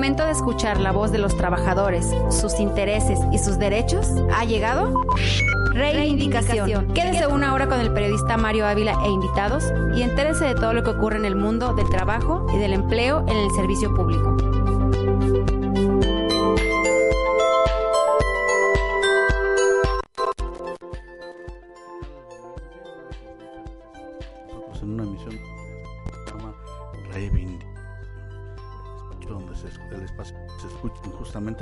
momento de escuchar la voz de los trabajadores, sus intereses y sus derechos ha llegado Reivindicación. Quédese una hora con el periodista Mario Ávila e invitados y entérese de todo lo que ocurre en el mundo del trabajo y del empleo en el servicio público.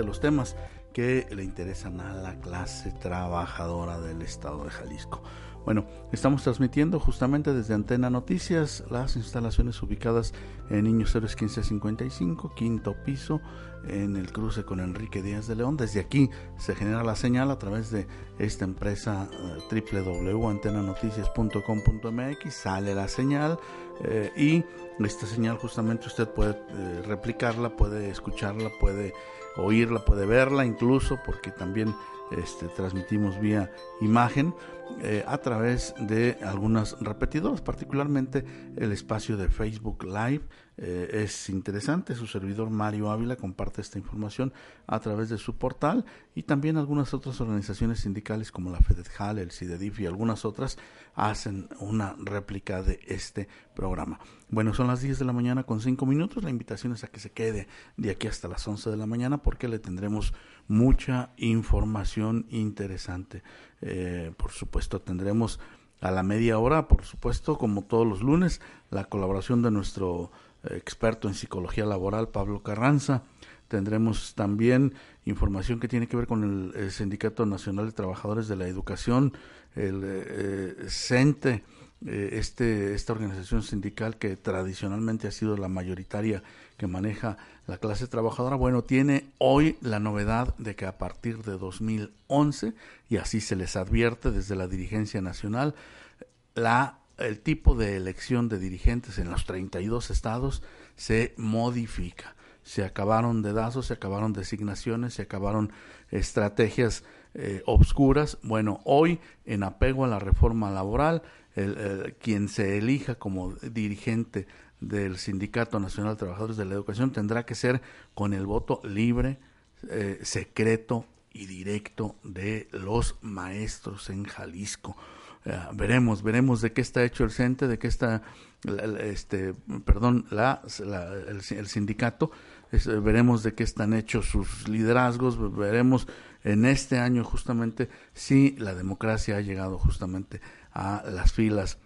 Los temas que le interesan a la clase trabajadora del estado de Jalisco. Bueno, estamos transmitiendo justamente desde Antena Noticias las instalaciones ubicadas en Niños Héroes 1555, quinto piso, en el cruce con Enrique Díaz de León. Desde aquí se genera la señal a través de esta empresa eh, www.antenanoticias.com.mx, sale la señal eh, y esta señal justamente usted puede eh, replicarla, puede escucharla, puede oírla, puede verla incluso, porque también este, transmitimos vía imagen eh, a través de algunas repetidoras, particularmente el espacio de Facebook Live. Eh, es interesante, su servidor Mario Ávila comparte esta información a través de su portal y también algunas otras organizaciones sindicales como la FEDETJAL, el CIDEDIF y algunas otras hacen una réplica de este programa. Bueno, son las 10 de la mañana con 5 minutos. La invitación es a que se quede de aquí hasta las 11 de la mañana porque le tendremos mucha información interesante. Eh, por supuesto, tendremos a la media hora, por supuesto, como todos los lunes, la colaboración de nuestro eh, experto en psicología laboral, Pablo Carranza. Tendremos también información que tiene que ver con el, Sindicato Nacional de Trabajadores de la Educación, el eh, CENTE, este, esta organización sindical que tradicionalmente ha sido la mayoritaria que maneja la clase trabajadora, bueno, tiene hoy la novedad de que a partir de 2011, y así se les advierte desde la dirigencia nacional, la, el tipo de elección de dirigentes en los 32 estados se modifica. Se acabaron dedazos, se acabaron designaciones, se acabaron estrategias eh, obscuras. Bueno, hoy, en apego a la reforma laboral, el, quien se elija como dirigente del Sindicato Nacional de Trabajadores de la Educación tendrá que ser con el voto libre, eh, secreto y directo de los maestros en Jalisco. Eh, veremos, veremos de qué está hecho el CENTE, de qué está, este, perdón, la, el, sindicato, veremos de qué están hechos sus liderazgos, veremos en este año justamente si la democracia ha llegado justamente a las filas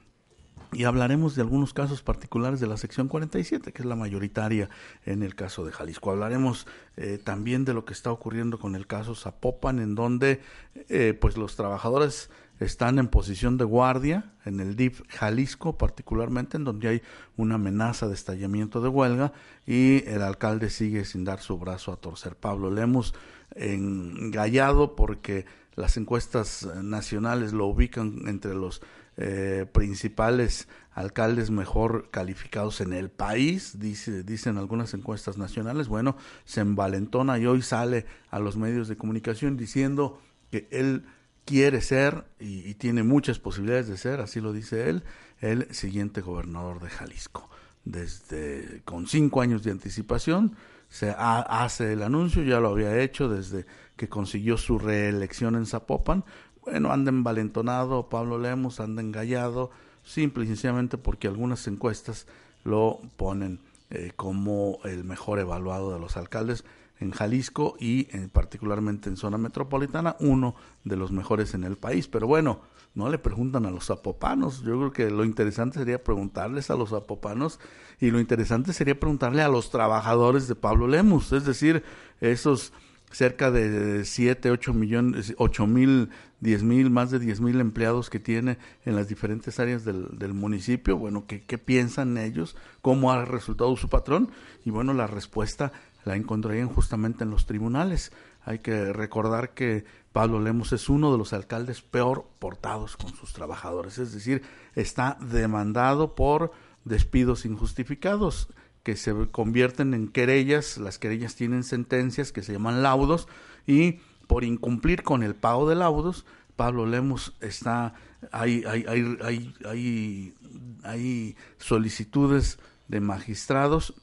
y hablaremos de algunos casos particulares de la sección 47, que es la mayoritaria en el caso de Jalisco. Hablaremos eh, también de lo que está ocurriendo con el caso Zapopan, en donde eh, pues los trabajadores están en posición de guardia en el DIF Jalisco, particularmente en donde hay una amenaza de estallamiento de huelga y el alcalde sigue sin dar su brazo a torcer. Pablo, le hemos engallado porque las encuestas nacionales lo ubican entre los eh, principales alcaldes mejor calificados en el país, dice, dicen algunas encuestas nacionales. Bueno, se envalentona y hoy sale a los medios de comunicación diciendo que él quiere ser y, tiene muchas posibilidades de ser, así lo dice él, el siguiente gobernador de Jalisco. Desde con cinco años de anticipación se hace el anuncio, ya lo había hecho desde que consiguió su reelección en Zapopan, bueno, anda envalentonado Pablo Lemos, anda engallado, simple y sencillamente porque algunas encuestas lo ponen eh, como el mejor evaluado de los alcaldes en Jalisco y en, particularmente en zona metropolitana, uno de los mejores en el país. Pero bueno, no le preguntan a los zapopanos. Yo creo que lo interesante sería preguntarles a los zapopanos y lo interesante sería preguntarle a los trabajadores de Pablo Lemus, es decir, esos cerca de 7, 8 millones, 8 mil, 10 mil, más de 10 mil empleados que tiene en las diferentes áreas del, municipio. Bueno, ¿qué, ¿qué, piensan ellos? ¿Cómo ha resultado su patrón? Y bueno, la respuesta la encontrarían justamente en los tribunales. Hay que recordar que Pablo Lemos es uno de los alcaldes peor portados con sus trabajadores, es decir, está demandado por despidos injustificados que se convierten en querellas, las querellas tienen sentencias que se llaman laudos y por incumplir con el pago de laudos, Pablo Lemos está, hay, hay, hay, hay, hay solicitudes de magistrados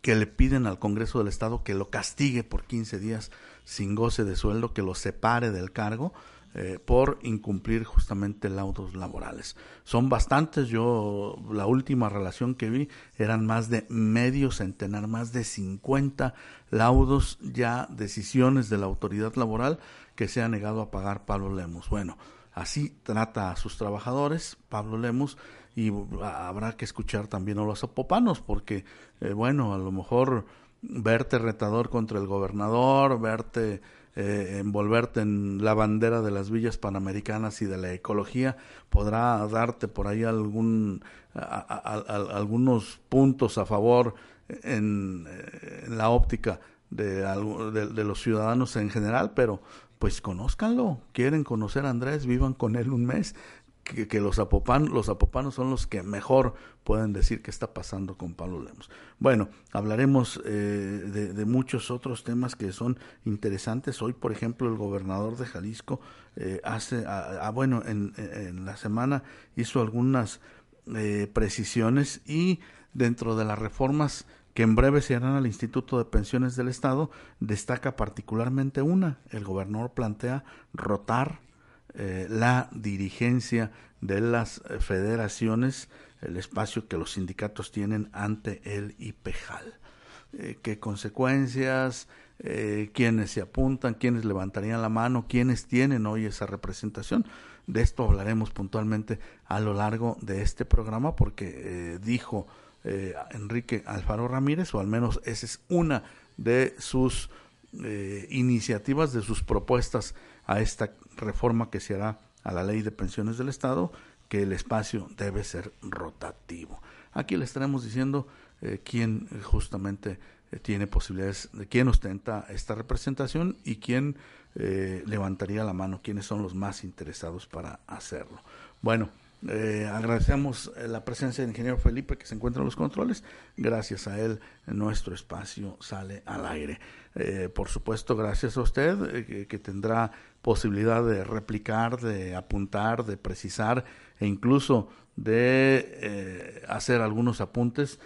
que le piden al Congreso del Estado que lo castigue por 15 días sin goce de sueldo, que lo separe del cargo eh, por incumplir justamente laudos laborales. Son bastantes, yo la última relación que vi eran más de medio centenar, más de 50 laudos ya decisiones de la autoridad laboral que se ha negado a pagar Pablo Lemos. Bueno, así trata a sus trabajadores Pablo Lemos y habrá que escuchar también a los apopanos porque, eh, bueno, a lo mejor verte retador contra el gobernador, verte eh, envolverte en la bandera de las villas panamericanas y de la ecología, podrá darte por ahí algún, algunos puntos a favor en, la óptica de, de, los ciudadanos en general, pero pues conózcanlo, quieren conocer a Andrés, vivan con él un mes, que, los, apopan, los apopanos son los que mejor pueden decir qué está pasando con Pablo Lemos. Bueno, hablaremos eh, de, muchos otros temas que son interesantes. Hoy, por ejemplo, el gobernador de Jalisco eh, hace, ah, bueno, en, en, la semana hizo algunas eh, precisiones y dentro de las reformas que en breve se harán al Instituto de Pensiones del Estado, destaca particularmente una. El gobernador plantea rotar eh, la dirigencia de las eh, federaciones, el espacio que los sindicatos tienen ante el IPEJAL. Eh, ¿Qué consecuencias? ¿Quiénes se apuntan? ¿Quiénes levantarían la mano? ¿Quiénes tienen hoy esa representación? De esto hablaremos puntualmente a lo largo de este programa porque dijo Enrique Alfaro Ramírez, o al menos esa es una de sus iniciativas, de sus propuestas a esta reforma que se hará a la ley de pensiones del Estado, que el espacio debe ser rotativo. Aquí le estaremos diciendo eh, quién justamente eh, tiene posibilidades, de quién ostenta esta representación y quién eh, levantaría la mano, quiénes son los más interesados para hacerlo. Bueno, eh, agradecemos eh, la presencia del ingeniero Felipe que se encuentra en los controles. Gracias a él, nuestro espacio sale al aire. Eh, por supuesto, gracias a usted que tendrá posibilidad de replicar, de apuntar, de precisar e incluso de hacer algunos apuntes.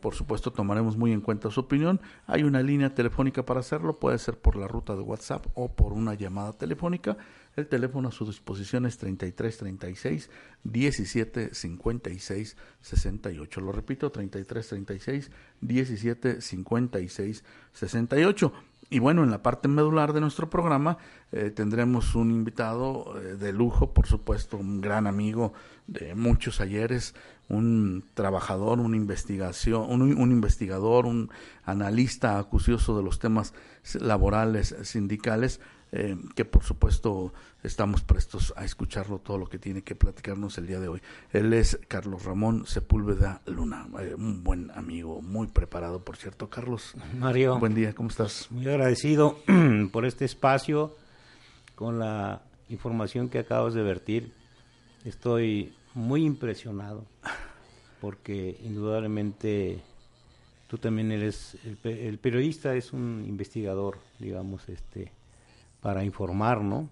por supuesto, tomaremos muy en cuenta su opinión. Hay una línea telefónica para hacerlo, puede ser por la ruta de WhatsApp o por una llamada telefónica el teléfono a su disposición es 33 36 17 56 68. Lo repito, 33 36 17 56 68. Y bueno, en la parte medular de nuestro programa eh, tendremos un invitado eh, de lujo, por supuesto, un gran amigo de muchos ayeres, un trabajador, un investigación, un, un investigador, un analista acucioso de los temas laborales sindicales, eh, que por supuesto estamos prestos a escucharlo todo lo que tiene que platicarnos el día de hoy. Él es Carlos Ramón Sepúlveda Luna, eh, un buen amigo, muy preparado, por cierto. Carlos, Mario, buen día, ¿cómo estás? Muy agradecido por este espacio, con la información que acabas de vertir. Estoy muy impresionado porque indudablemente tú también eres el, el periodista es un investigador digamos este para informar, ¿no?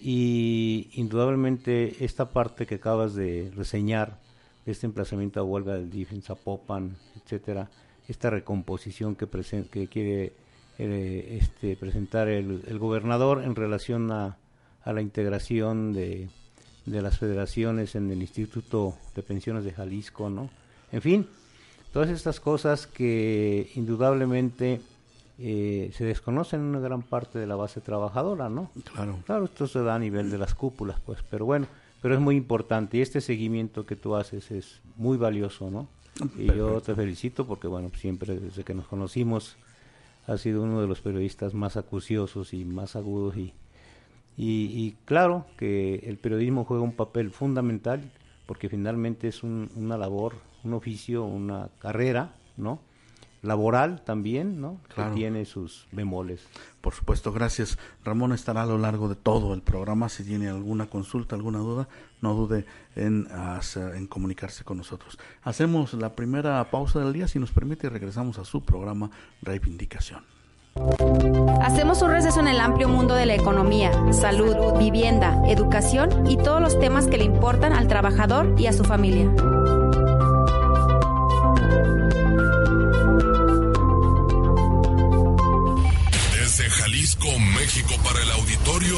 Y indudablemente esta parte que acabas de reseñar, este emplazamiento a huelga del DIF en Zapopan, etcétera, esta recomposición que, que quiere eh, este, presentar el, gobernador en relación a, la integración de, de, las federaciones en el Instituto de Pensiones de Jalisco, ¿no? En fin, todas estas cosas que indudablemente eh, se desconocen una gran parte de la base trabajadora, ¿no? Claro. Claro, esto se da a nivel de las cúpulas, pues, pero bueno, pero es muy importante y este seguimiento que tú haces es muy valioso, ¿no? Y yo te felicito porque, bueno, siempre desde que nos conocimos has sido uno de los periodistas más acuciosos y más agudos y, y, claro que el periodismo juega un papel fundamental porque finalmente es una labor, un oficio, una carrera, ¿no? Laboral también, ¿no? Claro. Que tiene sus bemoles. Por supuesto, gracias. Ramón estará a lo largo de todo el programa. Si tiene alguna consulta, alguna duda, no dude en, en comunicarse con nosotros. Hacemos la primera pausa del día, si nos permite, y regresamos a su programa Reivindicación. Hacemos un receso en el amplio mundo de la economía, salud, vivienda, educación y todos los temas que le importan al trabajador y a su familia.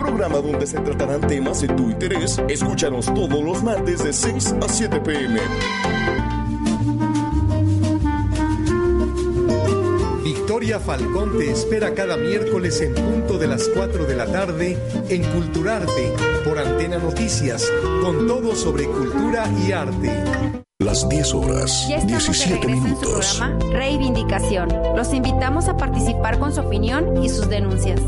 Programa donde se tratarán temas de tu interés. Escúchanos todos los martes de 6 a 7 pm. Victoria Falcón te espera cada miércoles en punto de las 4 de la tarde en Culturarte por Antena Noticias, con todo sobre cultura y arte. Las 10 horas, Ya estamos de 17 regreso en su minutos. programa Reivindicación. Los invitamos a participar con su opinión y sus denuncias.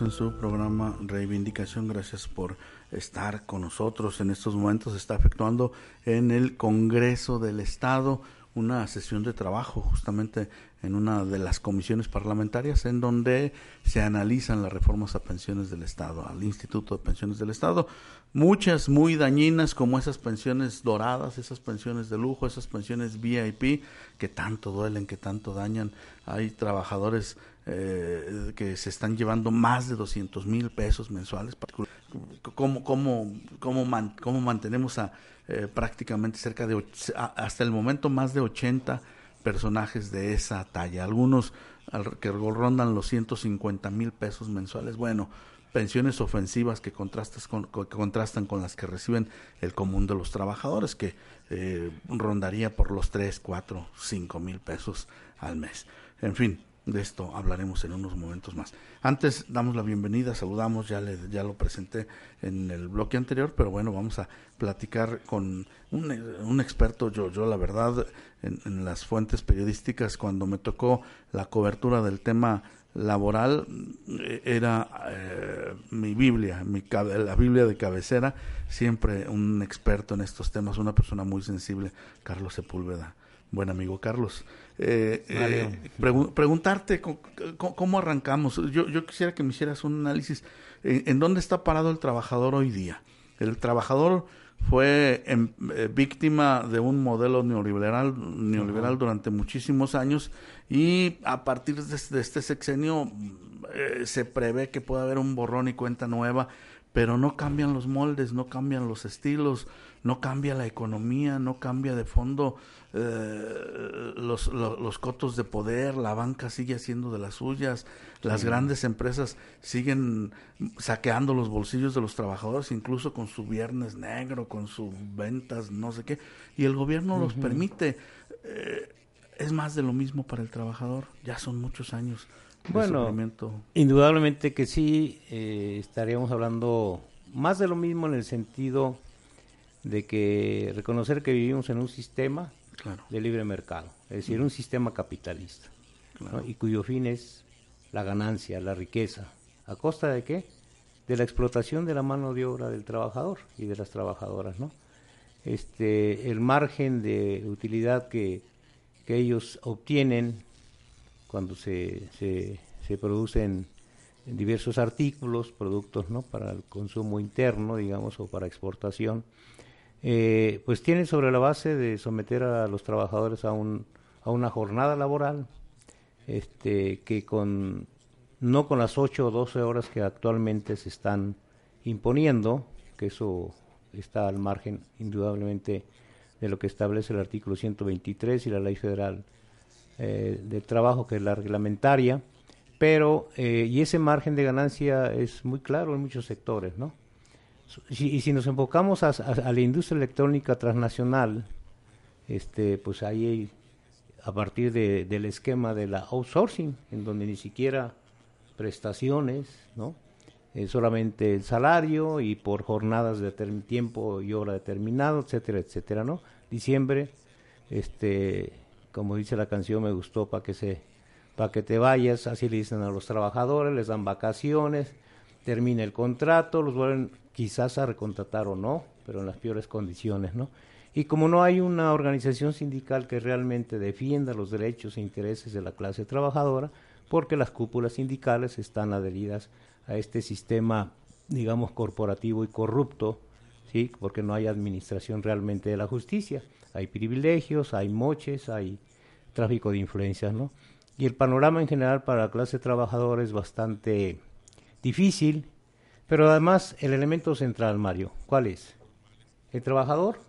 En su programa Reivindicación. Gracias por estar con nosotros. En estos momentos está efectuando en el Congreso del Estado una sesión de trabajo justamente en una de las comisiones parlamentarias en donde se analizan las reformas a pensiones del Estado, al Instituto de Pensiones del Estado. Muchas muy dañinas como esas pensiones doradas, esas pensiones de lujo, esas pensiones VIP que tanto duelen, que tanto dañan. Hay trabajadores eh, que se están llevando más de 200 mil pesos mensuales. ¿Cómo, cómo, cómo, cómo mantenemos a eh, prácticamente cerca de, hasta el momento, más de 80 personajes de esa talla? Algunos al- que rondan los 150 mil pesos mensuales. Bueno, pensiones ofensivas que, contrastas con, co- que contrastan con las que reciben el común de los trabajadores, que eh, rondaría por los 3, 4, 5 mil pesos al mes. En fin, de esto hablaremos en unos momentos más. Antes damos la bienvenida, saludamos, ya, le, ya lo presenté en el bloque anterior, pero bueno, vamos a platicar con un, un experto, yo, yo la verdad, en, las fuentes periodísticas, cuando me tocó la cobertura del tema laboral, eh, era eh, mi Biblia, mi, la Biblia de cabecera, siempre un experto en estos temas, una persona muy sensible, Carlos Sepúlveda. Buen amigo Carlos. Eh, eh, pregu- preguntarte co- cómo, arrancamos. Yo, yo quisiera que me hicieras un análisis. ¿En, en dónde está parado el trabajador hoy día? El trabajador fue em, eh, víctima de un modelo neoliberal, neoliberal durante muchísimos años y a partir de, este- de este sexenio eh, se prevé que pueda haber un borrón y cuenta nueva, pero no cambian los moldes, no cambian los estilos, no cambia la economía, no cambia de fondo eh, los, lo- los cotos de poder, la banca sigue haciendo de las suyas, las grandes empresas siguen saqueando los bolsillos de los trabajadores, incluso con su viernes negro, con sus ventas, no sé qué, y el gobierno los permite. Eh, es más de lo mismo para el trabajador, ya son muchos años Bueno. Indudablemente que sí, eh, estaríamos hablando más de lo mismo en el sentido de que reconocer que vivimos en un sistema Claro. de libre mercado, es decir, un sistema capitalista, ¿no? y cuyo fin es la ganancia, la riqueza. ¿A costa de qué? De la explotación de la mano de obra del trabajador y de las trabajadoras, ¿no? Este, el margen de utilidad que, que ellos obtienen cuando se, se, se producen diversos artículos, productos ¿no? para el consumo interno, digamos, o para exportación, eh, pues tienen sobre la base de someter a los trabajadores a, un, a una jornada laboral este, que con no con las 8 o 12 horas que actualmente se están imponiendo, que eso está al margen indudablemente de lo que establece el artículo 123 y la ley federal eh, de trabajo, que es la reglamentaria, pero, eh, y ese margen de ganancia es muy claro en muchos sectores, ¿no? Y si nos enfocamos a, la industria electrónica transnacional, este, pues ahí a partir de- del esquema de la outsourcing, en donde ni siquiera prestaciones, ¿no? eh, solamente el salario y por jornadas de tiempo y hora determinado, etcétera, etcétera, ¿no? Diciembre, este, como dice la canción, me gustó para que se, para que te vayas, así le dicen a los trabajadores, les dan vacaciones, termina el contrato, los vuelven quizás a recontratar o no, pero en las peores condiciones, ¿no? Y como no hay una organización sindical que realmente defienda los derechos e intereses de la clase trabajadora, porque las cúpulas sindicales están adheridas a este sistema, digamos, corporativo y corrupto, ¿sí? porque no hay administración realmente de la justicia. Hay privilegios, hay moches, hay tráfico de influencias, ¿no? Y el panorama en general para la clase trabajadora es bastante difícil, pero además el elemento central, Mario, ¿cuál es? El trabajador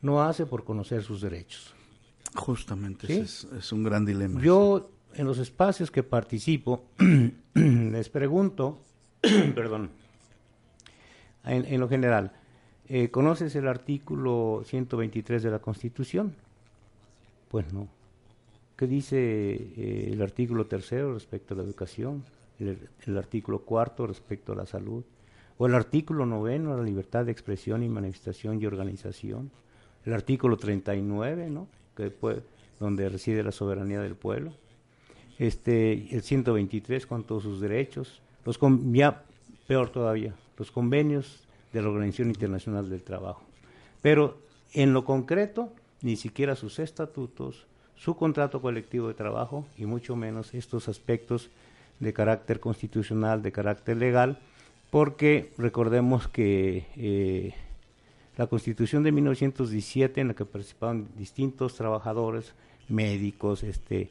no hace por conocer sus derechos. Justamente, es, es, un gran dilema. Yo en los espacios que participo, les pregunto, perdón, en, lo general, eh, ¿conoces el artículo 123 de la Constitución? Pues no. ¿Qué dice eh, el artículo tercero respecto a la educación? El, artículo cuarto respecto a la salud? ¿O el artículo noveno a la libertad de expresión y manifestación y organización? El artículo 39, ¿no? Que donde reside la soberanía del pueblo este, el 123 con todos sus derechos, los ya peor todavía, los convenios de la Organización Internacional del Trabajo. Pero en lo concreto, ni siquiera sus estatutos, su contrato colectivo de trabajo y mucho menos estos aspectos de carácter constitucional, de carácter legal, porque recordemos que eh, la Constitución de 1917, en la que participaban distintos trabajadores, médicos, este,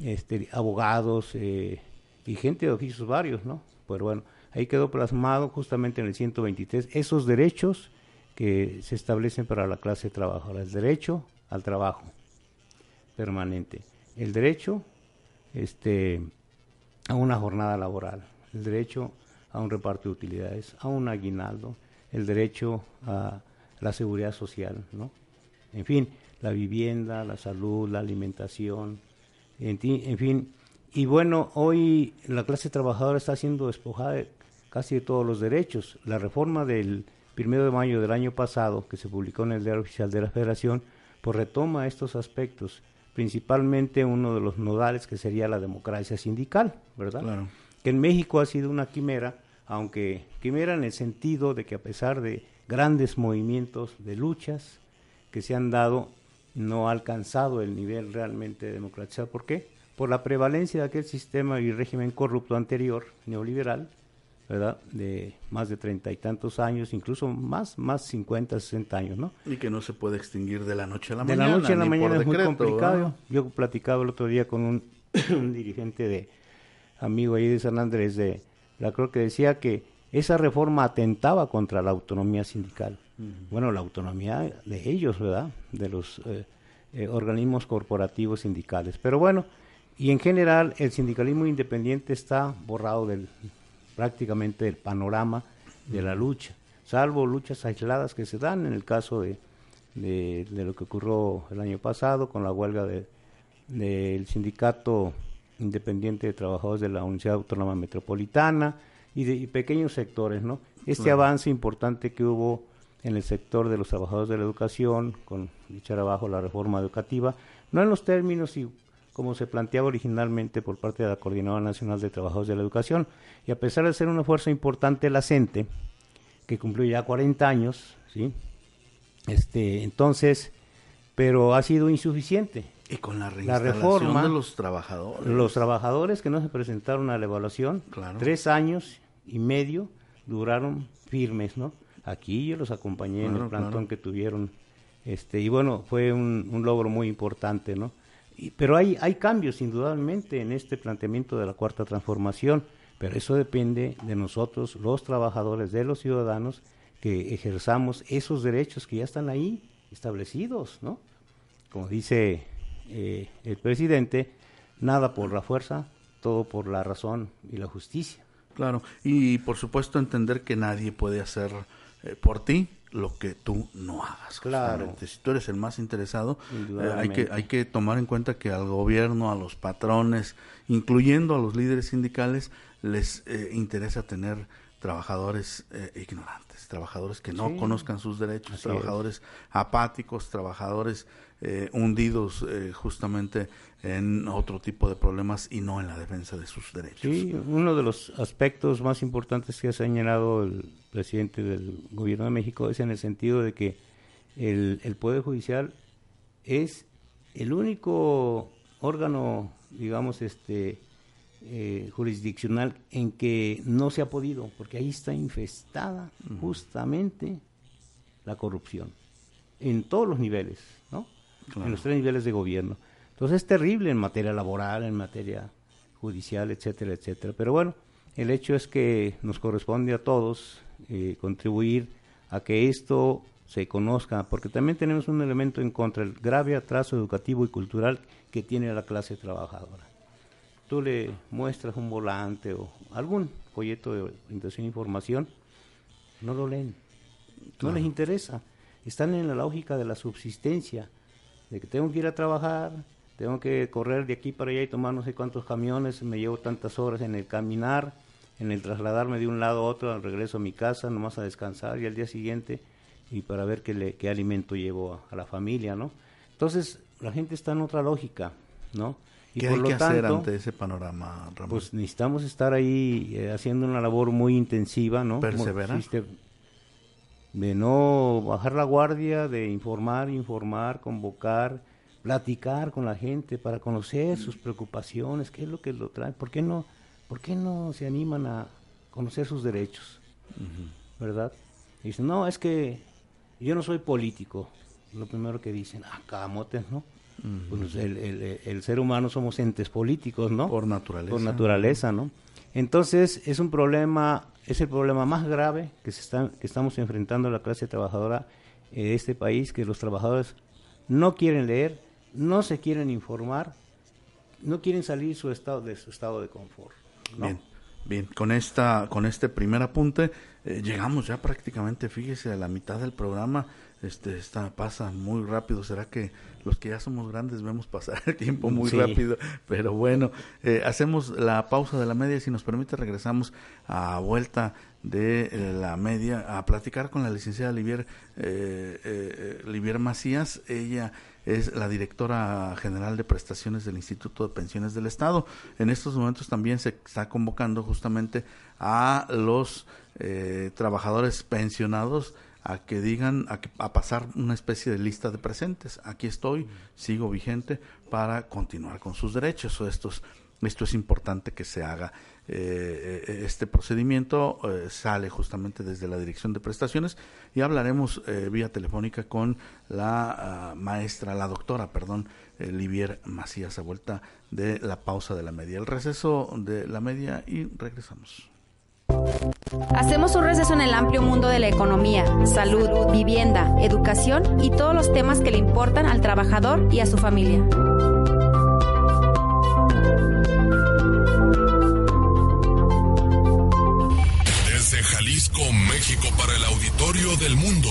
este, abogados eh, y gente de oficios varios, ¿no? Pero bueno, ahí quedó plasmado justamente en el 123 esos derechos que se establecen para la clase trabajadora, el derecho al trabajo permanente, el derecho este, a una jornada laboral, el derecho a un reparto de utilidades, a un aguinaldo, el derecho a la seguridad social, ¿no? En fin, la vivienda, la salud, la alimentación, en, fin. Y bueno, hoy la clase trabajadora está siendo despojada de casi de todos los derechos. La reforma del primero de mayo del año pasado, que se publicó en el Diario Oficial de la Federación, pues retoma estos aspectos, principalmente uno de los nodales que sería la democracia sindical, ¿verdad? Claro. Que en México ha sido una quimera, aunque quimera en el sentido de que a pesar de grandes movimientos de luchas que se han dado, no ha alcanzado el nivel realmente democratizado. ¿Por qué? Por la prevalencia de aquel sistema y régimen corrupto anterior, neoliberal, ¿verdad? De más de treinta y tantos años, incluso más, más 50, 60 años, ¿no? Y que no se puede extinguir de la noche a la mañana. De la noche a la mañana es muy complicado. Yo platicaba el otro día con un, dirigente de amigo ahí de San Andrés de la creo que decía que esa reforma atentaba contra la autonomía sindical bueno, la autonomía de ellos, ¿verdad? De los eh, eh, organismos corporativos sindicales. Pero bueno, y en general el sindicalismo independiente está borrado del prácticamente del panorama de la lucha, salvo luchas aisladas que se dan en el caso de, de, lo que ocurrió el año pasado con la huelga de, del sindicato independiente de trabajadores de la Universidad Autónoma Metropolitana y de pequeños sectores, ¿no? Este avance importante que hubo en el sector de los trabajadores de la educación, con echar abajo la reforma educativa, no en los términos y como se planteaba originalmente por parte de la Coordinadora Nacional de Trabajadores de la Educación, y a pesar de ser una fuerza importante la CENTE, que cumplió ya 40 años, ¿sí? Este, entonces, pero ha sido insuficiente. Y con la, la reforma de los trabajadores. Los trabajadores que no se presentaron a la evaluación, tres años y medio duraron firmes, ¿no? Aquí yo los acompañé en el plantón que tuvieron. Este, y bueno, fue un, logro muy importante, ¿no? Pero hay, hay cambios, indudablemente, en este planteamiento de la cuarta transformación, pero eso depende de nosotros, los trabajadores, de los ciudadanos, que ejerzamos esos derechos que ya están ahí establecidos, ¿no? Como dice eh, el presidente, nada por la fuerza, todo por la razón y la justicia. Claro, y por supuesto entender que nadie puede hacer eh, por ti lo que tú no hagas. Claro. Si tú eres el más interesado, eh, hay, que, hay que tomar en cuenta que al gobierno, a los patrones, incluyendo a los líderes sindicales, les eh, interesa tener trabajadores eh, ignorantes, trabajadores que no Sí. conozcan sus derechos, Así trabajadores apáticos, trabajadores eh, hundidos eh, justamente en otro tipo de problemas y no en la defensa de sus derechos. Sí, uno de los aspectos más importantes que ha señalado el presidente del gobierno de México es en el sentido de que el, el Poder Judicial es el único órgano, digamos, este eh, jurisdiccional en que no se ha podido, porque ahí está infestada justamente la corrupción, en todos los niveles, ¿no? Claro. En los tres niveles de gobierno. Entonces es terrible en materia laboral, en materia judicial, etcétera, etcétera. Pero bueno, el hecho es que nos corresponde a todos eh, contribuir a que esto se conozca, porque también tenemos un elemento en contra, el grave atraso educativo y cultural que tiene la clase trabajadora. Tú le muestras un volante o algún folleto de orientación e información, no lo leen, no les interesa. Están en la lógica de la subsistencia, de que tengo que ir a trabajar, tengo que correr de aquí para allá y tomar no sé cuántos camiones, me llevo tantas horas en el caminar, en el trasladarme de un lado a otro, al regreso a mi casa, nomás a descansar y al día siguiente y para ver qué, le- qué alimento llevo a, a la familia, ¿no? Entonces, la gente está en otra lógica, ¿no? Y ¿Qué por hay lo que hacer tanto, ante ese panorama, Ramón? pues necesitamos estar ahí eh, haciendo una labor muy intensiva, ¿no? Perseverar. De no bajar la guardia, de informar, informar, convocar, platicar con la gente para conocer sus preocupaciones, qué es lo que lo trae, por qué no, por qué no se animan a conocer sus derechos, ¿verdad? Y dicen, no, es que yo no soy político, lo primero que dicen, ah, camotes, ¿no? Pues el, el- el ser humano somos entes políticos, ¿no? Por naturaleza. Por naturaleza, ¿no? Entonces, es un problema, es el problema más grave que, se está, que estamos enfrentando la clase trabajadora de este país, que los trabajadores no quieren leer, no se quieren informar, no quieren salir su estado, de su estado de confort. ¿no? Bien, bien. Con esta, con este primer apunte eh, llegamos ya prácticamente, fíjese, a la mitad del programa. Este, está pasa muy rápido. ¿Será que los que ya somos grandes vemos pasar el tiempo muy Sí. rápido? Pero bueno, eh, hacemos la pausa de la media si nos permite regresamos a vuelta de eh, la media a platicar con la licenciada Livier, eh, eh, Livier Macías. Ella es la directora general de prestaciones del Instituto de Pensiones del Estado. En estos momentos también se está convocando justamente a los eh, trabajadores pensionados a que digan, a, que- a pasar una especie de lista de presentes. Aquí estoy, sigo vigente para continuar con sus derechos. Esto es, esto es importante que se haga. Eh, eh, este procedimiento eh, sale justamente desde la Dirección de Prestaciones y hablaremos eh, vía telefónica con la ah, maestra, la doctora, perdón, eh, Livier Macías, a vuelta de la pausa de la media. El receso de la media y regresamos. Hacemos un receso en el amplio mundo de la economía, salud, vivienda, educación y todos los temas que le importan al trabajador y a su familia. Desde Jalisco, México, para el auditorio del mundo.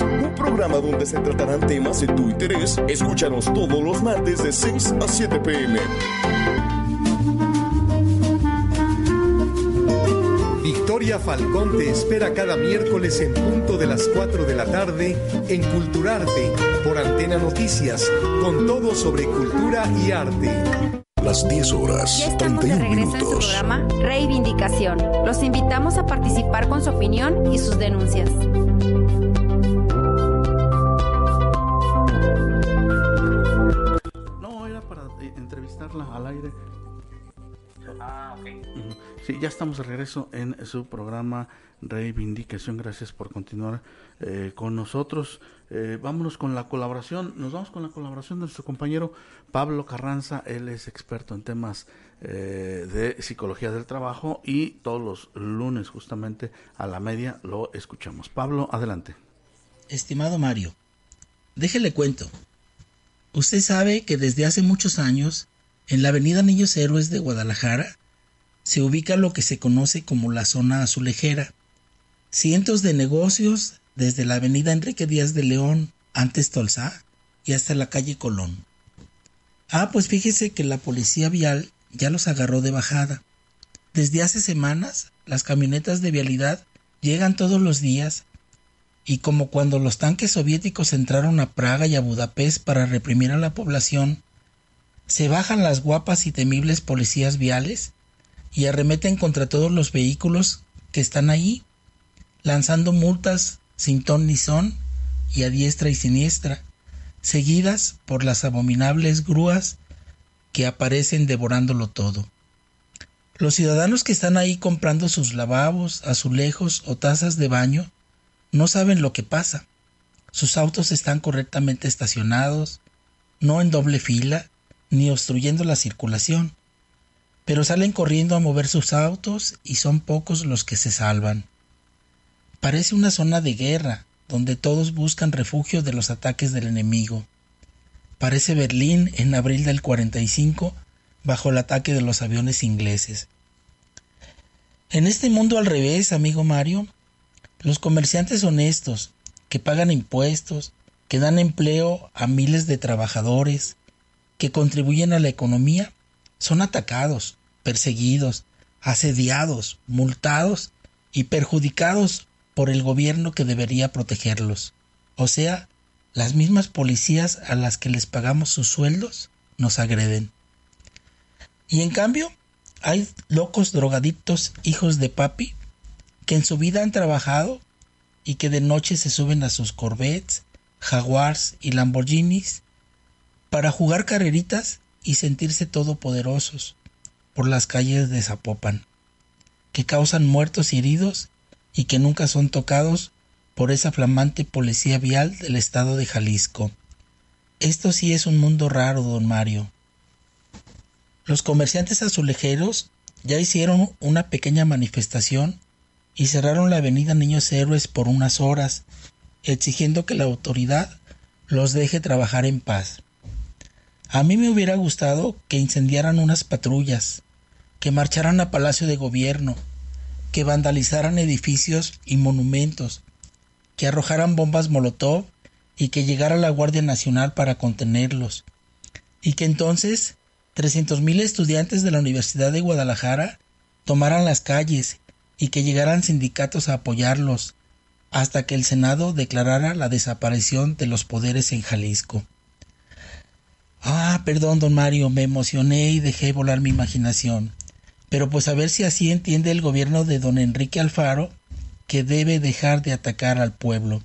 Un programa donde se tratarán temas de tu interés. Escúchanos todos los martes de 6 a 7 pm. Victoria Falcón te espera cada miércoles en punto de las 4 de la tarde en Culturarte por Antena Noticias, con todo sobre cultura y arte. Las 10 horas, Ya estamos de 31 regreso en su minutos. programa Reivindicación. Los invitamos a participar con su opinión y sus denuncias. Entrevistarla al aire. Ah, ok. Sí, ya estamos de regreso en su programa Reivindicación. Gracias por continuar eh, con nosotros. Eh, vámonos con la colaboración. Nos vamos con la colaboración de nuestro compañero Pablo Carranza. Él es experto en temas eh, de psicología del trabajo y todos los lunes justamente a la media lo escuchamos. Pablo, adelante. Estimado Mario, déjele cuento. Usted sabe que desde hace muchos años en la avenida Niños Héroes de Guadalajara se ubica lo que se conoce como la zona azulejera. Cientos de negocios desde la avenida Enrique Díaz de León, antes Tolsá, y hasta la calle Colón. Ah, pues fíjese que la policía vial ya los agarró de bajada. Desde hace semanas, las camionetas de vialidad llegan todos los días y como cuando los tanques soviéticos entraron a Praga y a Budapest para reprimir a la población, se bajan las guapas y temibles policías viales y arremeten contra todos los vehículos que están ahí, lanzando multas sin ton ni son y a diestra y siniestra, seguidas por las abominables grúas que aparecen devorándolo todo. Los ciudadanos que están ahí comprando sus lavabos, azulejos o tazas de baño no saben lo que pasa. Sus autos están correctamente estacionados, no en doble fila, ni obstruyendo la circulación, pero salen corriendo a mover sus autos y son pocos los que se salvan. Parece una zona de guerra, donde todos buscan refugio de los ataques del enemigo. Parece Berlín en abril del 45 bajo el ataque de los aviones ingleses. En este mundo al revés, amigo Mario, los comerciantes honestos, que pagan impuestos, que dan empleo a miles de trabajadores, que contribuyen a la economía son atacados, perseguidos, asediados, multados y perjudicados por el gobierno que debería protegerlos. O sea, las mismas policías a las que les pagamos sus sueldos nos agreden. Y en cambio, hay locos drogadictos hijos de papi que en su vida han trabajado y que de noche se suben a sus Corvettes, Jaguars y Lamborghinis para jugar carreritas y sentirse todopoderosos por las calles de Zapopan, que causan muertos y heridos y que nunca son tocados por esa flamante policía vial del estado de Jalisco. Esto sí es un mundo raro, don Mario. Los comerciantes azulejeros ya hicieron una pequeña manifestación y cerraron la avenida Niños Héroes por unas horas, exigiendo que la autoridad los deje trabajar en paz. A mí me hubiera gustado que incendiaran unas patrullas, que marcharan a Palacio de Gobierno, que vandalizaran edificios y monumentos, que arrojaran bombas Molotov y que llegara la Guardia Nacional para contenerlos, y que entonces mil estudiantes de la Universidad de Guadalajara tomaran las calles y que llegaran sindicatos a apoyarlos, hasta que el Senado declarara la desaparición de los poderes en Jalisco. Ah, perdón, don Mario, me emocioné y dejé volar mi imaginación. Pero pues a ver si así entiende el gobierno de don Enrique Alfaro que debe dejar de atacar al pueblo.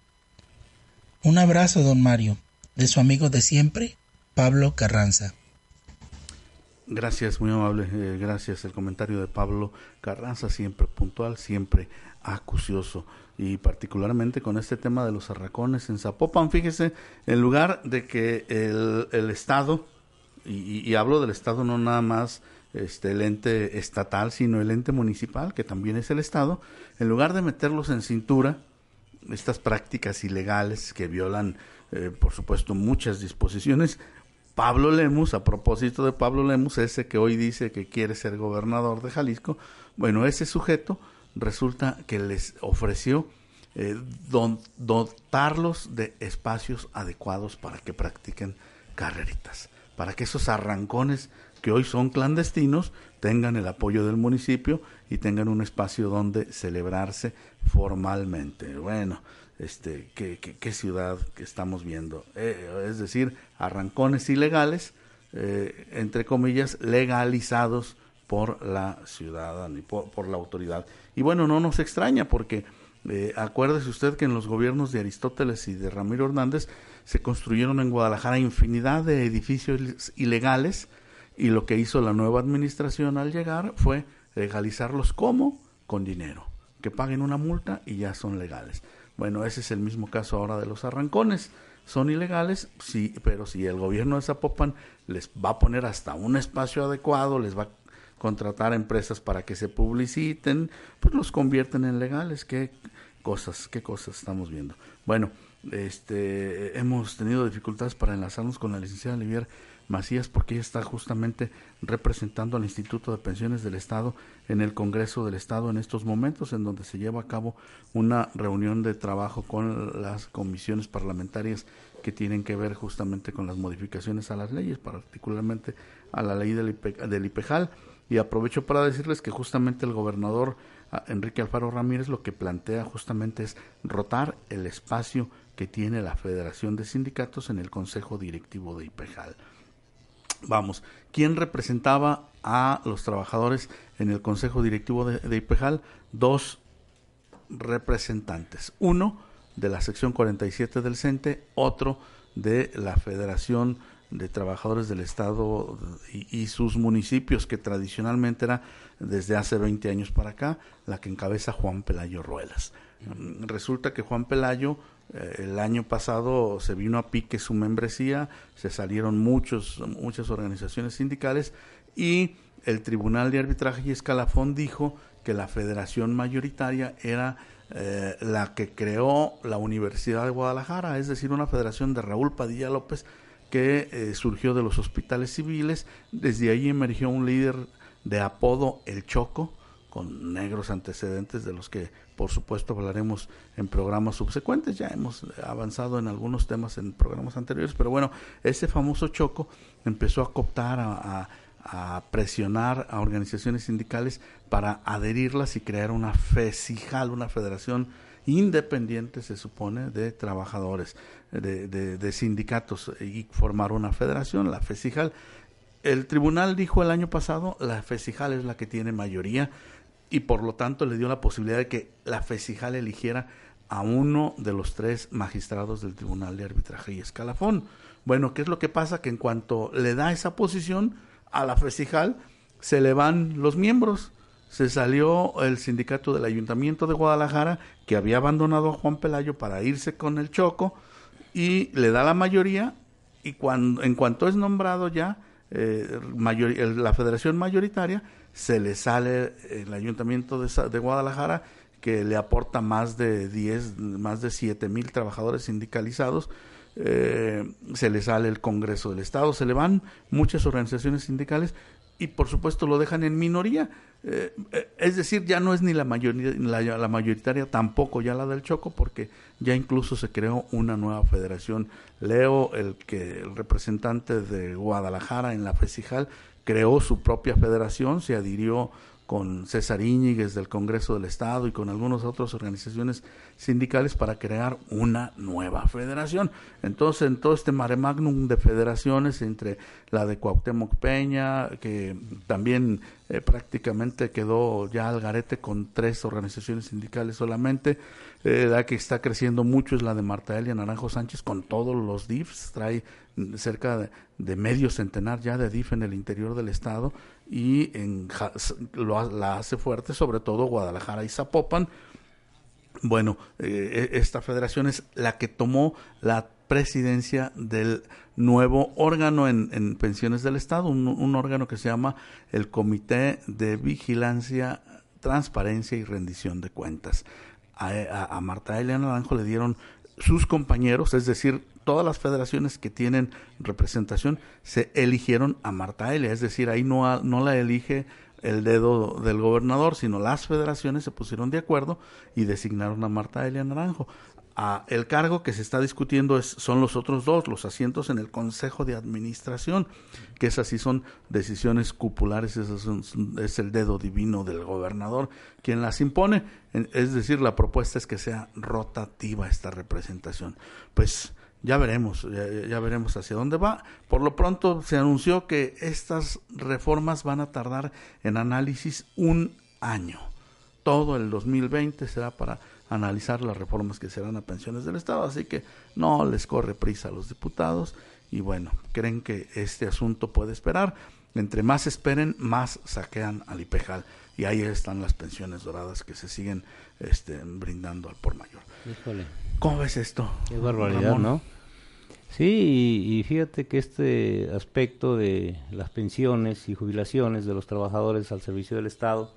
Un abrazo, don Mario, de su amigo de siempre, Pablo Carranza. Gracias, muy amable. Eh, gracias. El comentario de Pablo Carranza, siempre puntual, siempre acucioso. Y particularmente con este tema de los arracones en Zapopan, fíjese, en lugar de que el, Estado, y, hablo del Estado no nada más este, el ente estatal, sino el ente municipal, que también es el Estado, en lugar de meterlos en cintura, estas prácticas ilegales que violan, eh, por supuesto, muchas disposiciones, Pablo Lemus, a propósito de Pablo Lemus, ese que hoy dice que quiere ser gobernador de Jalisco, bueno, ese sujeto resulta que les ofreció eh, dotarlos de espacios adecuados para que practiquen carreritas, para que esos arrancones que hoy son clandestinos tengan el apoyo del municipio y tengan un espacio donde celebrarse formalmente. Bueno, este, qué, qué, ciudad que estamos viendo. Eh, es decir, arrancones ilegales, eh, entre comillas, legalizados por la ciudad, por, por, la autoridad. Y bueno, no nos extraña porque eh, acuérdese usted que en los gobiernos de Aristóteles y de Ramiro Hernández se construyeron en Guadalajara infinidad de edificios ilegales y lo que hizo la nueva administración al llegar fue legalizarlos como con dinero, que paguen una multa y ya son legales. Bueno, ese es el mismo caso ahora de los arrancones. Son ilegales, sí, pero si el gobierno de Zapopan les va a poner hasta un espacio adecuado, les va a contratar empresas para que se publiciten, pues los convierten en legales. ¿Qué cosas, qué cosas estamos viendo? Bueno, este, hemos tenido dificultades para enlazarnos con la licenciada Olivier Macías porque ella está justamente representando al Instituto de Pensiones del Estado en el Congreso del Estado en estos momentos, en donde se lleva a cabo una reunión de trabajo con las comisiones parlamentarias que tienen que ver justamente con las modificaciones a las leyes, particularmente a la ley del, del IPEJAL. Y aprovecho para decirles que justamente el gobernador ah, Enrique Alfaro Ramírez lo que plantea justamente es rotar el espacio que tiene la Federación de Sindicatos en el Consejo Directivo de IPEJAL. Vamos, ¿quién representaba a los trabajadores en el Consejo Directivo de, IPEJAL? Dos representantes. Uno de la sección 47 del CENTE, otro de la Federación de Trabajadores del Estado y, sus municipios, que tradicionalmente era desde hace 20 años para acá, la que encabeza Juan Pelayo Ruelas. Resulta que Juan Pelayo el año pasado se vino a pique su membresía, se salieron muchos, muchas organizaciones sindicales y el Tribunal de Arbitraje y Escalafón dijo que la federación mayoritaria era eh, la que creó la Universidad de Guadalajara, es decir, una federación de Raúl Padilla López que eh, surgió de los hospitales civiles. Desde ahí emergió un líder de apodo El Choco, con negros antecedentes de los que por supuesto hablaremos en programas subsecuentes. Ya hemos avanzado en algunos temas en programas anteriores, pero bueno, ese famoso choco empezó a cooptar, a, presionar a organizaciones sindicales para adherirlas y crear una FESIJAL, una federación independiente, se supone, de trabajadores, de, de sindicatos y formar una federación, la FESIJAL. El tribunal dijo el año pasado, la FESIJAL es la que tiene mayoría, y por lo tanto le dio la posibilidad de que la FESIJAL eligiera a uno de los tres magistrados del Tribunal de Arbitraje y Escalafón. Bueno, ¿qué es lo que pasa? Que en cuanto le da esa posición a la FESIJAL, se le van los miembros. Se salió el sindicato del Ayuntamiento de Guadalajara, que había abandonado a Juan Pelayo para irse con el Choco, y le da la mayoría, y cuando, en cuanto es nombrado ya eh, la federación mayoritaria, se le sale el ayuntamiento de, de Guadalajara que le aporta más de 10, más de 7 mil trabajadores sindicalizados, eh, se le sale el Congreso del Estado, se le van muchas organizaciones sindicales y por supuesto lo dejan en minoría. Eh, eh, es decir, ya no es ni la, mayoría, la, mayoritaria, tampoco ya la del Choco, porque ya incluso se creó una nueva federación. Leo, el que el representante de Guadalajara en la FESIJAL, creó su propia federación, se adhirió con César Íñiguez del Congreso del Estado y con algunas otras organizaciones sindicales para crear una nueva federación. Entonces, en todo este mare magnum de federaciones entre la de Cuauhtémoc Peña, que también eh, prácticamente quedó ya al garete con tres organizaciones sindicales solamente, eh, la que está creciendo mucho es la de Marta Elia Naranjo Sánchez con todos los DIFs, trae cerca de, medio centenar ya de DIF en el interior del estado y en, lo, la hace fuerte sobre todo Guadalajara y Zapopan. Bueno, eh, e, esta federación es la que tomó la presidencia del nuevo órgano en, pensiones del Estado, un, órgano que se llama el Comité de Vigilancia, Transparencia y Rendición de Cuentas. A, a, a Marta Eliana Naranjo le dieron sus compañeros, es decir, todas las federaciones que tienen representación se eligieron a Marta Elia, es decir, ahí no, no la elige el dedo del gobernador, sino las federaciones se pusieron de acuerdo y designaron a Marta Elia Naranjo. Ah, el cargo que se está discutiendo es, son los otros dos, los asientos en el Consejo de Administración, que esas sí son decisiones cupulares, es el dedo divino del gobernador quien las impone. Es decir, la propuesta es que sea rotativa esta representación. Pues ya veremos, ya, veremos hacia dónde va. Por lo pronto se anunció que estas reformas van a tardar en análisis un año. Todo el 2020 será para analizar las reformas que serán a pensiones del Estado, así que no les corre prisa a los diputados y bueno, creen que este asunto puede esperar. entre más esperen, más saquean al IPEJAL. Y ahí están las pensiones doradas que se siguen este, brindando al por mayor. Híjole. ¿Cómo ves esto? Qué barbaridad, Ramón? ¿no? Sí, y, fíjate que este aspecto de las pensiones y jubilaciones de los trabajadores al servicio del Estado,